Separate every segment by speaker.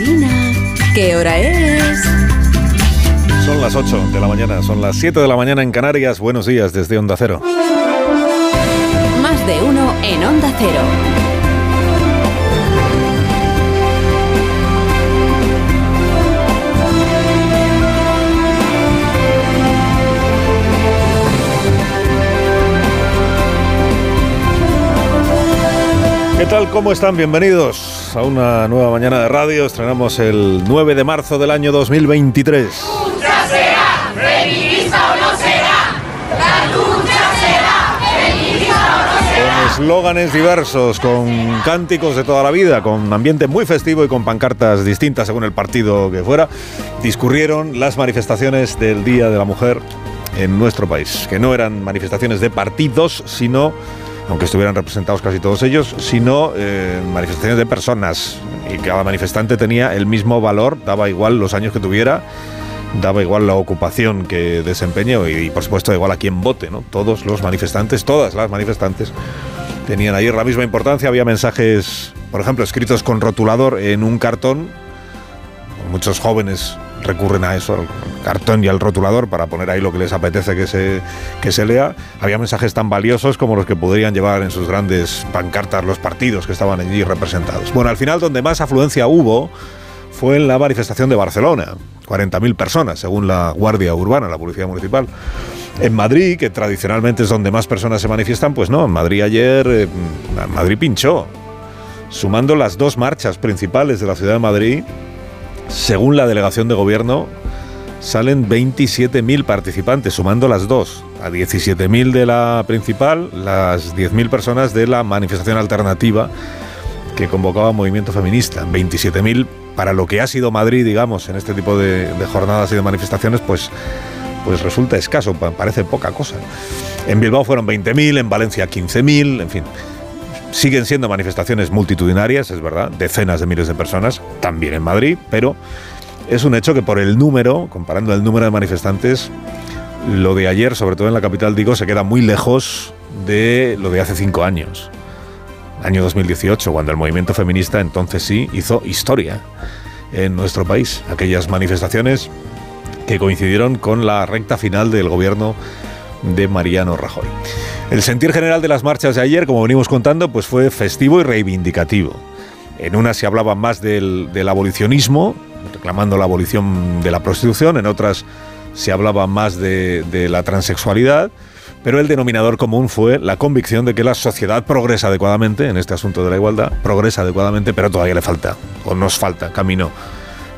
Speaker 1: Alsina, ¿qué hora es?
Speaker 2: Son las 8 de la mañana, son las 7 de la mañana en Canarias. Buenos días desde Onda Cero.
Speaker 1: Más de uno en Onda Cero.
Speaker 2: ¿Qué tal? ¿Cómo están? Bienvenidos a una nueva mañana de radio. Estrenamos el 9 de marzo del año 2023.
Speaker 3: lucha será, feminista o no será. La lucha será, feminista o no será.
Speaker 2: Con eslóganes diversos, con cánticos de toda la vida, con ambiente muy festivo y con pancartas distintas según el partido que fuera, discurrieron las manifestaciones del Día de la Mujer en nuestro país, que no eran manifestaciones de partidos, sino aunque estuvieran representados casi todos ellos, sino eh, manifestaciones de personas. Y cada manifestante tenía el mismo valor, daba igual los años que tuviera, daba igual la ocupación que desempeñe y, y por supuesto igual a quien vote. ¿no? Todos los manifestantes, todas las manifestantes tenían ayer la misma importancia. Había mensajes, por ejemplo, escritos con rotulador en un cartón. Muchos jóvenes recurren a eso, al cartón y al rotulador, para poner ahí lo que les apetece que se, que se lea. Había mensajes tan valiosos como los que podrían llevar en sus grandes pancartas los partidos que estaban allí representados. Bueno, al final donde más afluencia hubo fue en la manifestación de Barcelona. 40.000 personas, según la Guardia Urbana, la Policía Municipal. En Madrid, que tradicionalmente es donde más personas se manifiestan, pues no, en Madrid ayer, eh, Madrid pinchó. Sumando las dos marchas principales de la ciudad de Madrid, según la delegación de gobierno, salen 27.000 participantes, sumando las dos. A 17.000 de la principal, las 10.000 personas de la manifestación alternativa que convocaba Movimiento Feminista. 27.000 para lo que ha sido Madrid, digamos, en este tipo de, jornadas y de manifestaciones, pues, pues resulta escaso, parece poca cosa. En Bilbao fueron 20.000, en Valencia 15.000, en fin. Siguen siendo manifestaciones multitudinarias, es verdad, decenas de miles de personas, también en Madrid, pero es un hecho que por el número, comparando el número de manifestantes, lo de ayer, sobre todo en la capital, digo, se queda muy lejos de lo de hace cinco años. Año 2018, cuando el movimiento feminista entonces sí hizo historia en nuestro país. Aquellas manifestaciones que coincidieron con la recta final del gobierno de Mariano Rajoy. El sentir general de las marchas de ayer, como venimos contando, pues fue festivo y reivindicativo. En una se hablaba más del, del abolicionismo, reclamando la abolición de la prostitución, en otras se hablaba más de, de, la transexualidad, pero el denominador común fue la convicción de que la sociedad progresa adecuadamente en este asunto de la igualdad, progresa adecuadamente, pero todavía le falta, o nos falta camino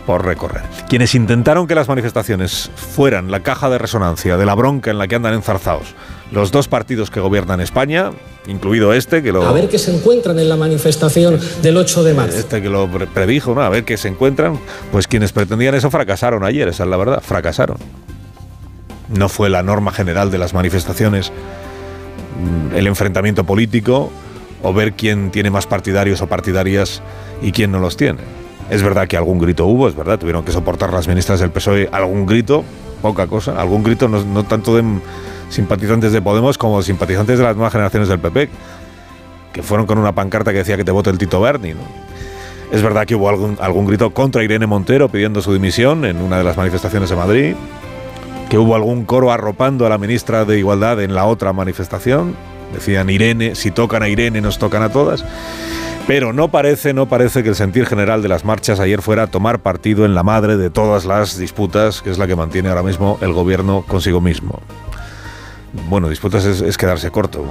Speaker 2: por recorrer. Quienes intentaron que las manifestaciones fueran la caja de resonancia de la bronca en la que andan enzarzados los dos partidos que gobiernan España, incluido este que lo...
Speaker 4: A ver qué se encuentran en la manifestación del 8 de marzo.
Speaker 2: Este que lo predijo, ¿no? A ver qué se encuentran. Pues quienes pretendían eso fracasaron ayer, esa es la verdad, fracasaron. No fue la norma general de las manifestaciones mm, el enfrentamiento político o ver quién tiene más partidarios o partidarias y quién no los tiene. Es verdad que algún grito hubo, es verdad, tuvieron que soportar las ministras del PSOE algún grito, poca cosa, algún grito no, tanto de simpatizantes de Podemos como simpatizantes de las nuevas generaciones del PP, que fueron con una pancarta que decía que te vote el Tito Berni. Es verdad que hubo algún, algún grito contra Irene Montero pidiendo su dimisión en una de las manifestaciones de Madrid, que hubo algún coro arropando a la ministra de Igualdad en la otra manifestación. Decían Irene, si tocan a Irene nos tocan a todas. Pero no parece, no parece que el sentir general de las marchas ayer fuera tomar partido en la madre de todas las disputas, que es la que mantiene ahora mismo el gobierno consigo mismo. Bueno, disputas es, es quedarse corto.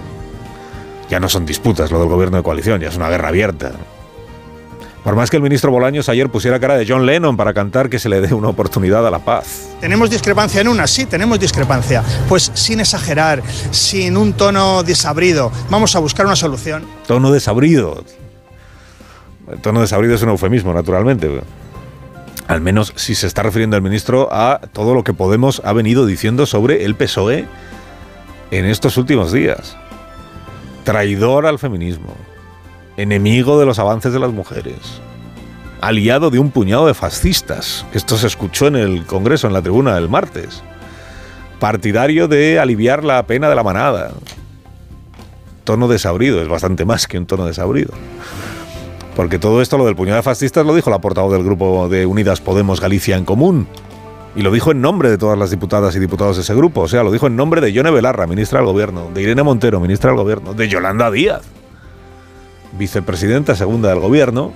Speaker 2: Ya no son disputas lo del gobierno de coalición, ya es una guerra abierta. Por más que el ministro Bolaños ayer pusiera cara de John Lennon para cantar que se le dé una oportunidad a la paz.
Speaker 5: ¿Tenemos discrepancia en una? Sí, tenemos discrepancia. Pues sin exagerar, sin un tono desabrido, vamos a buscar una solución.
Speaker 2: Tono desabrido. Tono desabrido es un eufemismo, naturalmente. Al menos si se está refiriendo el ministro a todo lo que Podemos ha venido diciendo sobre el PSOE en estos últimos días. Traidor al feminismo, enemigo de los avances de las mujeres, aliado de un puñado de fascistas, esto se escuchó en el Congreso, en la tribuna del martes, partidario de aliviar la pena de la manada. Tono desabrido, es bastante más que un tono desabrido. Porque todo esto, lo del puñado de fascistas, lo dijo la portavoz del grupo de Unidas Podemos Galicia en Común. Y lo dijo en nombre de todas las diputadas y diputados de ese grupo. O sea, lo dijo en nombre de Yone Belarra, ministra del Gobierno, de Irene Montero, ministra del Gobierno, de Yolanda Díaz, vicepresidenta segunda del Gobierno,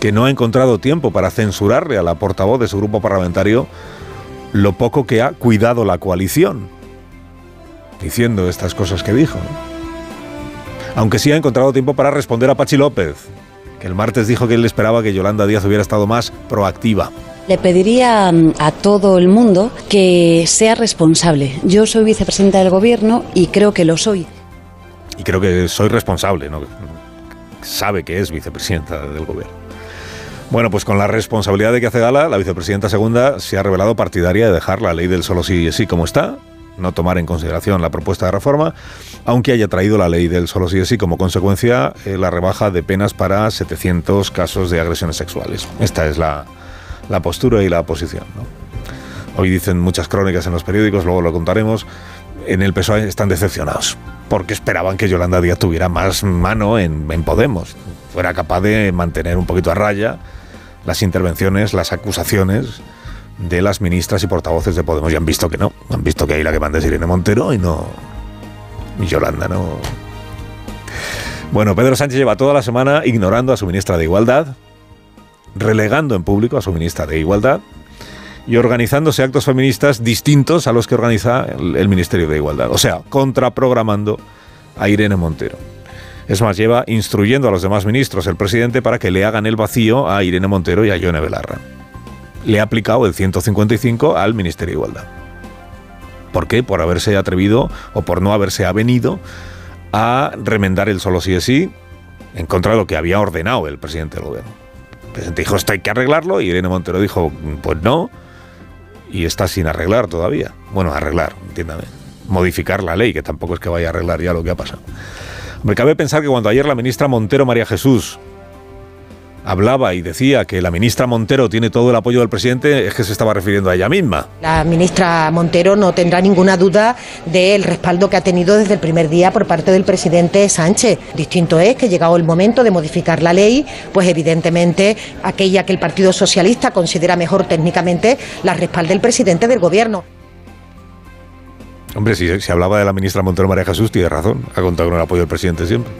Speaker 2: que no ha encontrado tiempo para censurarle a la portavoz de su grupo parlamentario lo poco que ha cuidado la coalición, diciendo estas cosas que dijo. Aunque sí ha encontrado tiempo para responder a Pachi López, que el martes dijo que él esperaba que Yolanda Díaz hubiera estado más proactiva.
Speaker 6: Le pediría mm, a todo el mundo que sea responsable. Yo soy vicepresidenta del gobierno y creo que lo soy.
Speaker 2: Y creo que soy responsable, ¿no? Sabe que es vicepresidenta del gobierno. Bueno, pues con la responsabilidad de que hace gala, la vicepresidenta segunda se ha revelado partidaria de dejar la ley del solo sí y sí como está, no tomar en consideración la propuesta de reforma, aunque haya traído la ley del solo sí y sí como consecuencia eh, la rebaja de penas para 700 casos de agresiones sexuales. Esta es la, la postura y la posición. Hoy dicen muchas crónicas en los periódicos, luego lo contaremos. En el PSOE están decepcionados porque esperaban que Yolanda Díaz tuviera más mano en, en Podemos, fuera capaz de mantener un poquito a raya las intervenciones, las acusaciones de las ministras y portavoces de Podemos. Y han visto que no. Han visto que ahí la que manda es Irene Montero y no. Y Yolanda no. Bueno, Pedro Sánchez lleva toda la semana ignorando a su ministra de Igualdad, relegando en público a su ministra de Igualdad y organizándose actos feministas distintos a los que organiza el, Ministerio de Igualdad. O sea, contraprogramando a Irene Montero. Es más, lleva instruyendo a los demás ministros el presidente para que le hagan el vacío a Irene Montero y a Yone Belarra. Le ha aplicado el 155 al Ministerio de Igualdad. ¿Por qué? Por haberse atrevido o por no haberse avenido a remendar el solo sí es sí en contra de lo que había ordenado el presidente del gobierno. El presidente dijo, esto hay que arreglarlo, y Irene Montero dijo, pues no, y está sin arreglar todavía. Bueno, arreglar, entiéndame. Modificar la ley, que tampoco es que vaya a arreglar ya lo que ha pasado. Me cabe pensar que cuando ayer la ministra Montero María Jesús hablaba y decía que la ministra Montero tiene todo el apoyo del presidente, es que se estaba refiriendo a ella misma.
Speaker 7: La ministra Montero no tendrá ninguna duda del respaldo que ha tenido desde el primer día por parte del presidente Sánchez. Distinto es que llegado el momento de modificar la ley, pues evidentemente aquella que el Partido Socialista considera mejor técnicamente la respalda el presidente del gobierno.
Speaker 2: Hombre, si se hablaba de la ministra Montero María Jesús, tiene razón, ha contado con el apoyo del presidente siempre.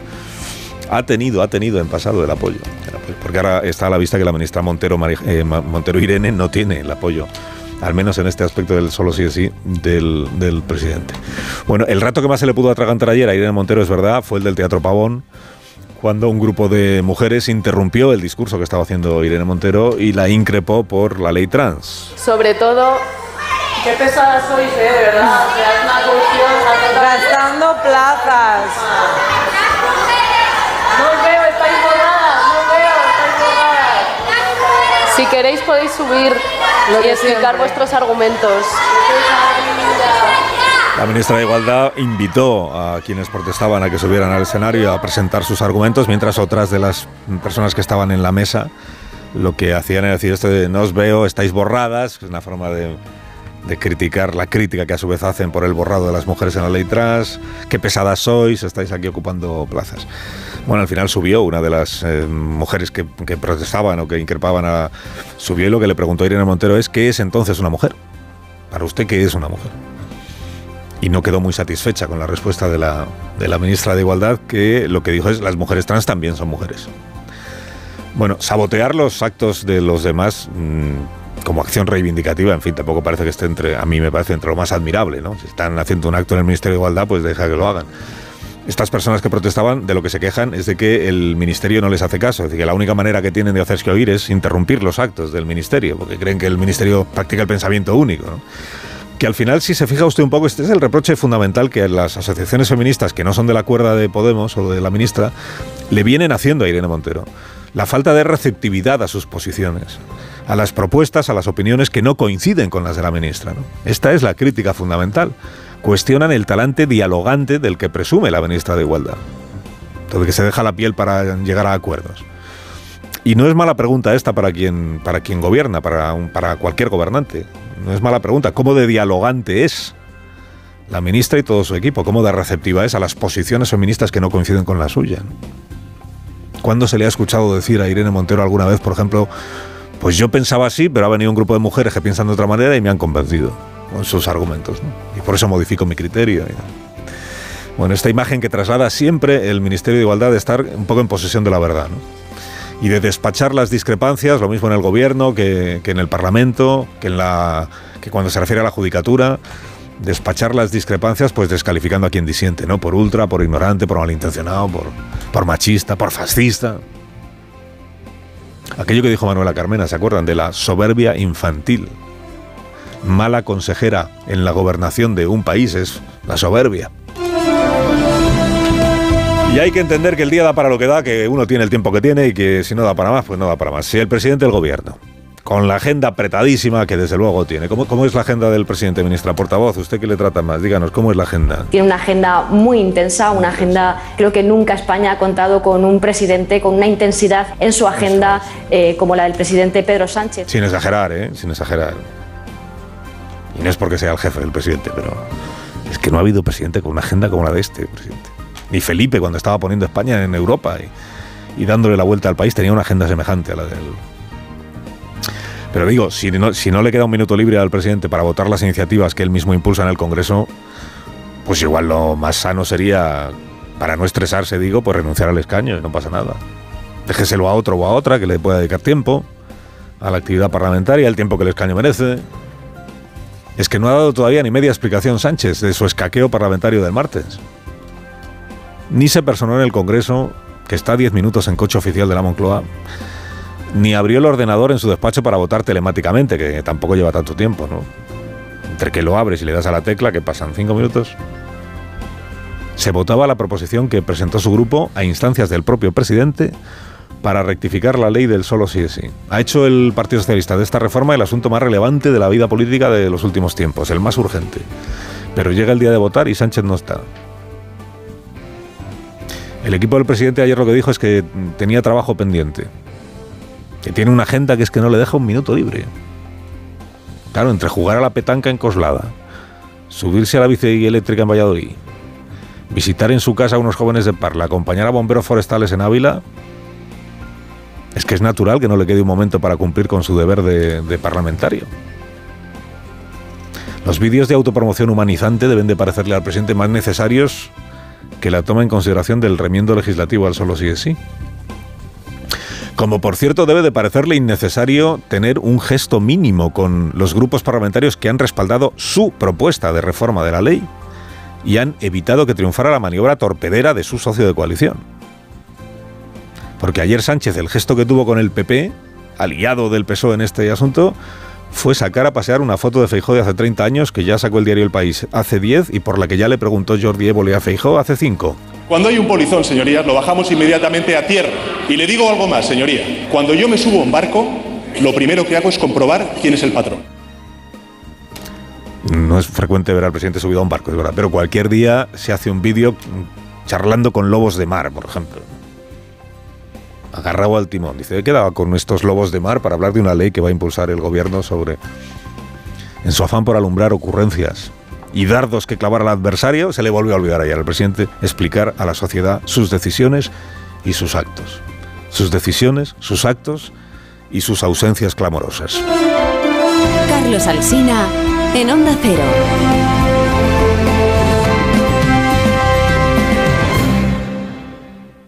Speaker 2: Ha tenido, ha tenido en pasado el apoyo, porque ahora está a la vista que la ministra Montero, eh, Montero Irene no tiene el apoyo, al menos en este aspecto del solo sí es sí, del, del presidente. Bueno, el rato que más se le pudo atragantar ayer a Irene Montero, es verdad, fue el del Teatro Pavón, cuando un grupo de mujeres interrumpió el discurso que estaba haciendo Irene Montero y la increpó por la ley trans.
Speaker 8: Sobre todo Qué pesada sois, ¿eh? De verdad. O sea, es una cuestión...
Speaker 9: Gastando plazas.
Speaker 8: No os veo, estáis borradas. No os veo, estáis borradas. Si queréis podéis subir y explicar vuestros argumentos.
Speaker 2: La ministra de Igualdad invitó a quienes protestaban a que subieran al escenario a presentar sus argumentos, mientras otras de las personas que estaban en la mesa lo que hacían era decir esto de no os veo, estáis borradas, es una forma de de criticar la crítica que a su vez hacen por el borrado de las mujeres en la ley trans, qué pesadas sois, estáis aquí ocupando plazas. Bueno, al final subió una de las eh, mujeres que, que, protestaban o que increpaban a... Subió y lo que le preguntó a Irene Montero es, ¿qué es entonces una mujer? Para usted, ¿qué es una mujer? Y no quedó muy satisfecha con la respuesta de la, de la ministra de Igualdad, que lo que dijo es, las mujeres trans también son mujeres. Bueno, sabotear los actos de los demás... Mmm, como acción reivindicativa, en fin, tampoco parece que esté entre, a mí me parece entre lo más admirable, ¿no? Si están haciendo un acto en el Ministerio de Igualdad, pues deja que lo hagan. Estas personas que protestaban, de lo que se quejan es de que el Ministerio no les hace caso, es decir, que la única manera que tienen de hacerse oír es interrumpir los actos del Ministerio, porque creen que el Ministerio practica el pensamiento único, que al final, si se fija usted un poco, este es el reproche fundamental que las asociaciones feministas que no son de la cuerda de Podemos o de la ministra le vienen haciendo a Irene Montero. La falta de receptividad a sus posiciones a las propuestas, a las opiniones que no coinciden con las de la ministra. ¿no? Esta es la crítica fundamental. Cuestionan el talante dialogante del que presume la ministra de Igualdad. Todo que se deja la piel para llegar a acuerdos. Y no es mala pregunta esta para quien, para quien gobierna, para, para cualquier gobernante. No es mala pregunta. ¿Cómo de dialogante es la ministra y todo su equipo? ¿Cómo de receptiva es a las posiciones feministas que no coinciden con la suya? ¿Cuándo se le ha escuchado decir a Irene Montero alguna vez, por ejemplo, pues yo pensaba así, pero ha venido un grupo de mujeres que piensan de otra manera y me han convencido con sus argumentos, ¿no? Y por eso modifico mi criterio. Bueno, esta imagen que traslada siempre el Ministerio de Igualdad de estar un poco en posesión de la verdad, ¿no? y de despachar las discrepancias, lo mismo en el gobierno que, que, en el Parlamento, que, en la, que cuando se refiere a la judicatura, despachar las discrepancias pues descalificando a quien disiente, ¿no? Por ultra, por ignorante, por malintencionado, por, por machista, por fascista. Aquello que dijo Manuela Carmena, ¿se acuerdan? De la soberbia infantil. Mala consejera en la gobernación de un país es la soberbia. Y hay que entender que el día da para lo que da, que uno tiene el tiempo que tiene y que si no da para más, pues no da para más. Si el presidente del gobierno, con la agenda apretadísima que desde luego tiene, ¿cómo, cómo es la agenda del presidente, ministra portavoz? ¿Usted qué le trata más? Díganos, ¿cómo es la agenda?
Speaker 10: Tiene una agenda muy intensa, una agenda, creo que nunca España ha contado con un presidente con una intensidad en su agenda eh, como la del presidente Pedro Sánchez.
Speaker 2: Sin exagerar, ¿eh? Sin exagerar. Y no es porque sea el jefe del presidente, pero es que no ha habido presidente con una agenda como la de este presidente ni Felipe cuando estaba poniendo España en Europa y, dándole la vuelta al país tenía una agenda semejante a la del... Pero digo, si no, si no le queda un minuto libre al presidente para votar las iniciativas que él mismo impulsa en el Congreso, pues igual lo más sano sería, para no estresarse, digo, pues renunciar al escaño y no pasa nada. Déjeselo a otro o a otra que le pueda dedicar tiempo a la actividad parlamentaria, el tiempo que el escaño merece. Es que no ha dado todavía ni media explicación Sánchez de su escaqueo parlamentario del martes ni se personó en el Congreso, que está a 10 minutos en coche oficial de la Moncloa, ni abrió el ordenador en su despacho para votar telemáticamente, que tampoco lleva tanto tiempo, ¿no? Entre que lo abres y le das a la tecla, que pasan 5 minutos. Se votaba la proposición que presentó su grupo a instancias del propio presidente para rectificar la ley del solo sí es sí. Ha hecho el Partido Socialista de esta reforma el asunto más relevante de la vida política de los últimos tiempos, el más urgente. Pero llega el día de votar y Sánchez no está. El equipo del presidente ayer lo que dijo es que tenía trabajo pendiente. Que tiene una agenda que es que no le deja un minuto libre. Claro, entre jugar a la petanca en Coslada, subirse a la bici eléctrica en Valladolid, visitar en su casa a unos jóvenes de Parla, acompañar a bomberos forestales en Ávila, es que es natural que no le quede un momento para cumplir con su deber de, parlamentario. Los vídeos de autopromoción humanizante deben de parecerle al presidente más necesarios que la toma en consideración del remiendo legislativo al solo sí es sí. Como por cierto debe de parecerle innecesario tener un gesto mínimo con los grupos parlamentarios que han respaldado su propuesta de reforma de la ley y han evitado que triunfara la maniobra torpedera de su socio de coalición. Porque ayer Sánchez, el gesto que tuvo con el PP, aliado del PSOE en este asunto, fue sacar a pasear una foto de Feijó de hace 30 años que ya sacó el diario El País hace 10 y por la que ya le preguntó Jordi Évole a Feijó hace 5.
Speaker 11: Cuando hay un polizón, señorías, lo bajamos inmediatamente a tierra. Y le digo algo más, señoría. Cuando yo me subo a un barco, lo primero que hago es comprobar quién es el patrón.
Speaker 2: No es frecuente ver al presidente subido a un barco, es verdad, pero cualquier día se hace un vídeo charlando con lobos de mar, por ejemplo agarrado al timón. Dice, he quedado con estos lobos de mar para hablar de una ley que va a impulsar el gobierno sobre... En su afán por alumbrar ocurrencias y dardos que clavar al adversario, se le volvió a olvidar ayer al presidente explicar a la sociedad sus decisiones y sus actos. Sus decisiones, sus actos y sus ausencias clamorosas.
Speaker 1: Carlos Alsina en Onda Cero.